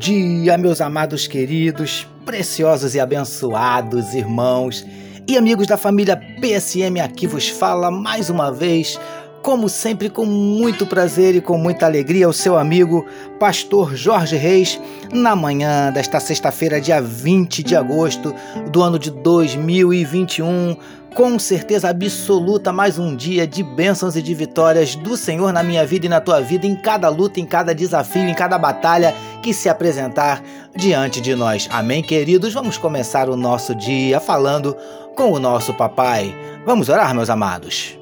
dia, meus amados queridos, preciosos e abençoados irmãos e amigos da família PSM. Aqui vos fala mais uma vez, como sempre, com muito prazer e com muita alegria, o seu amigo Pastor Jorge Reis, na manhã desta sexta-feira, dia 20 de agosto do ano de 2021 com certeza absoluta, mais um dia de bênçãos e de vitórias do Senhor na minha vida e na tua vida, em cada luta, em cada desafio, em cada batalha que se apresentar diante de nós. Amém, queridos? Vamos começar o nosso dia falando com o nosso papai. Vamos orar, meus amados.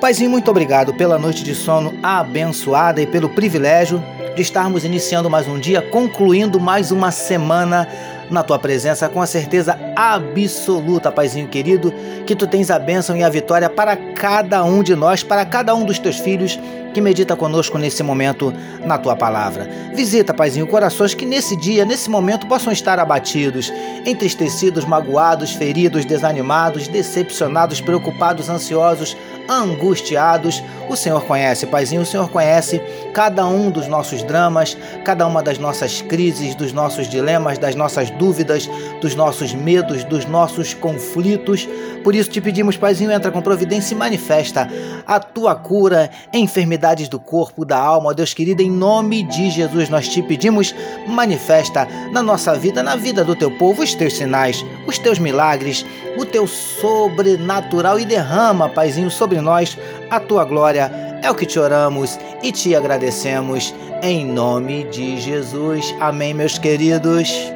Paizinho, muito obrigado pela noite de sono abençoada e pelo privilégio de estarmos iniciando mais um dia, concluindo mais uma semana na tua presença, com a certeza absoluta, Paizinho querido, que tu tens a bênção e a vitória para cada um de nós, para cada um dos teus filhos que medita conosco nesse momento na tua palavra. Visita, Paizinho, corações que nesse dia, nesse momento, possam estar abatidos, entristecidos, magoados, feridos, desanimados, decepcionados, preocupados, ansiosos, angustiados. O Senhor conhece, Paizinho, o Senhor conhece cada um dos nossos dramas, cada uma das nossas crises, dos nossos dilemas, das nossas dúvidas, dos nossos medos, dos nossos conflitos. Por isso te pedimos, Paizinho, entra com providência e manifesta a tua cura, enfermidades do corpo, da alma, Deus querido, em nome de Jesus nós te pedimos, manifesta na nossa vida, na vida do teu povo, os teus sinais, os teus milagres, o teu sobrenatural e derrama, Paizinho, sobre nós a tua glória. É o que te oramos e te agradecemos em nome de Jesus. Amém, meus queridos.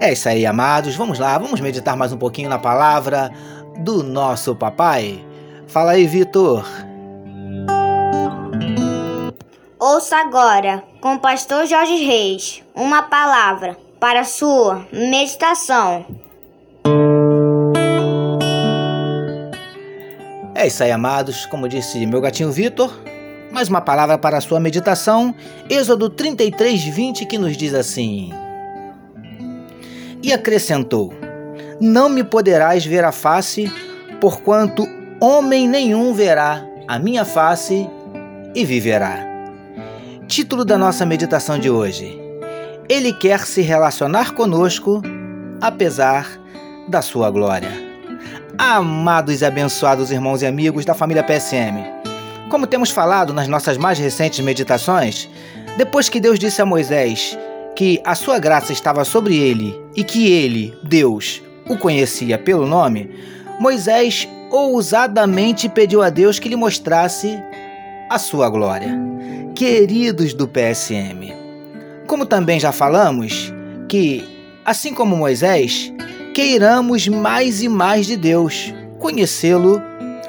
É isso aí, amados. Vamos lá, vamos meditar mais um pouquinho na palavra do nosso papai. Fala aí, Vitor. Ouça agora, com o pastor Jorge Reis, uma palavra para sua meditação. É isso aí, amados. Como disse meu gatinho Vitor, mais uma palavra para sua meditação. Êxodo 33, 20, que nos diz assim: E acrescentou: Não me poderás ver a face, porquanto homem nenhum verá a minha face e viverá. Título da nossa meditação de hoje ele quer se relacionar conosco, apesar da sua glória. Amados e abençoados irmãos e amigos da família PSM, como temos falado nas nossas mais recentes meditações, depois que Deus disse a Moisés que a sua graça estava sobre ele e que ele, Deus, o conhecia pelo nome, Moisés ousadamente pediu a Deus que lhe mostrasse a sua glória. Queridos do PSM, como também já falamos, que, assim como Moisés, queiramos mais e mais de Deus, conhecê-lo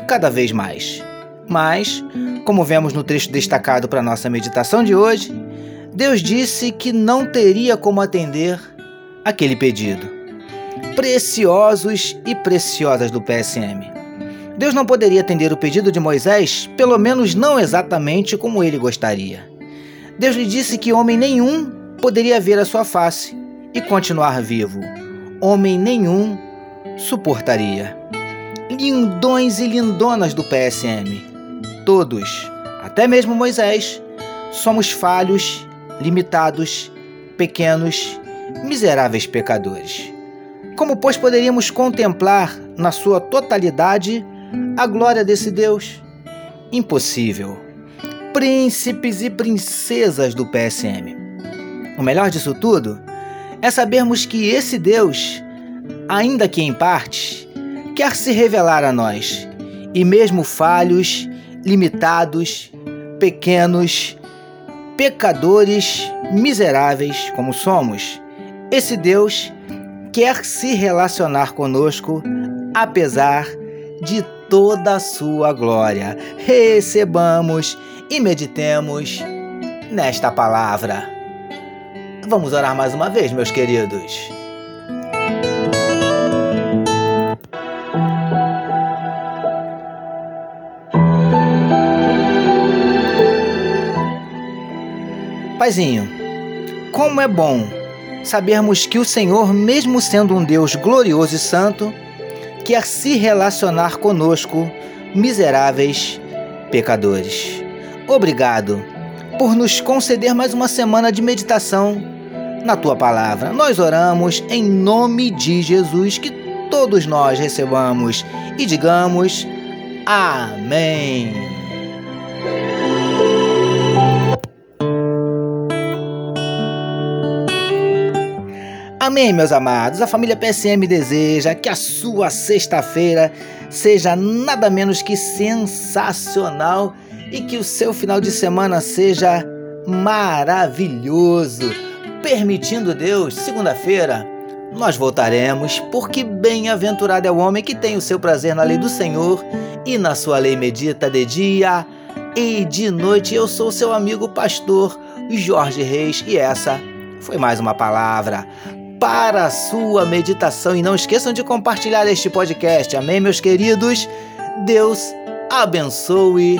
cada vez mais. Mas, como vemos no trecho destacado para nossa meditação de hoje, Deus disse que não teria como atender aquele pedido. Preciosos e preciosas do PSM. Deus não poderia atender o pedido de Moisés, pelo menos não exatamente como ele gostaria. Deus lhe disse que homem nenhum poderia ver a sua face e continuar vivo. Homem nenhum suportaria. Lindões e lindonas do PSM. Todos, até mesmo Moisés, somos falhos, limitados, pequenos, miseráveis pecadores. Como, pois, poderíamos contemplar na sua totalidade a glória desse Deus? Impossível príncipes e princesas do PSM. O melhor disso tudo é sabermos que esse Deus, ainda que em parte, quer se revelar a nós, e mesmo falhos, limitados, pequenos, pecadores, miseráveis como somos, esse Deus quer se relacionar conosco apesar de toda a sua glória. Recebamos e meditemos nesta palavra. Vamos orar mais uma vez, meus queridos. Paizinho, como é bom sabermos que o Senhor, mesmo sendo um Deus glorioso e santo, quer se relacionar conosco, miseráveis pecadores. Obrigado por nos conceder mais uma semana de meditação na tua palavra. Nós oramos em nome de Jesus, que todos nós recebamos e digamos Amém. Amém, meus amados. A família PSM deseja que a sua sexta-feira seja nada menos que sensacional e que o seu final de semana seja maravilhoso. Permitindo Deus, segunda-feira nós voltaremos, porque bem-aventurado é o homem que tem o seu prazer na lei do Senhor e na sua lei medita de dia e de noite. Eu sou seu amigo pastor Jorge Reis e essa foi mais uma palavra para a sua meditação. E não esqueçam de compartilhar este podcast. Amém, meus queridos? Deus abençoe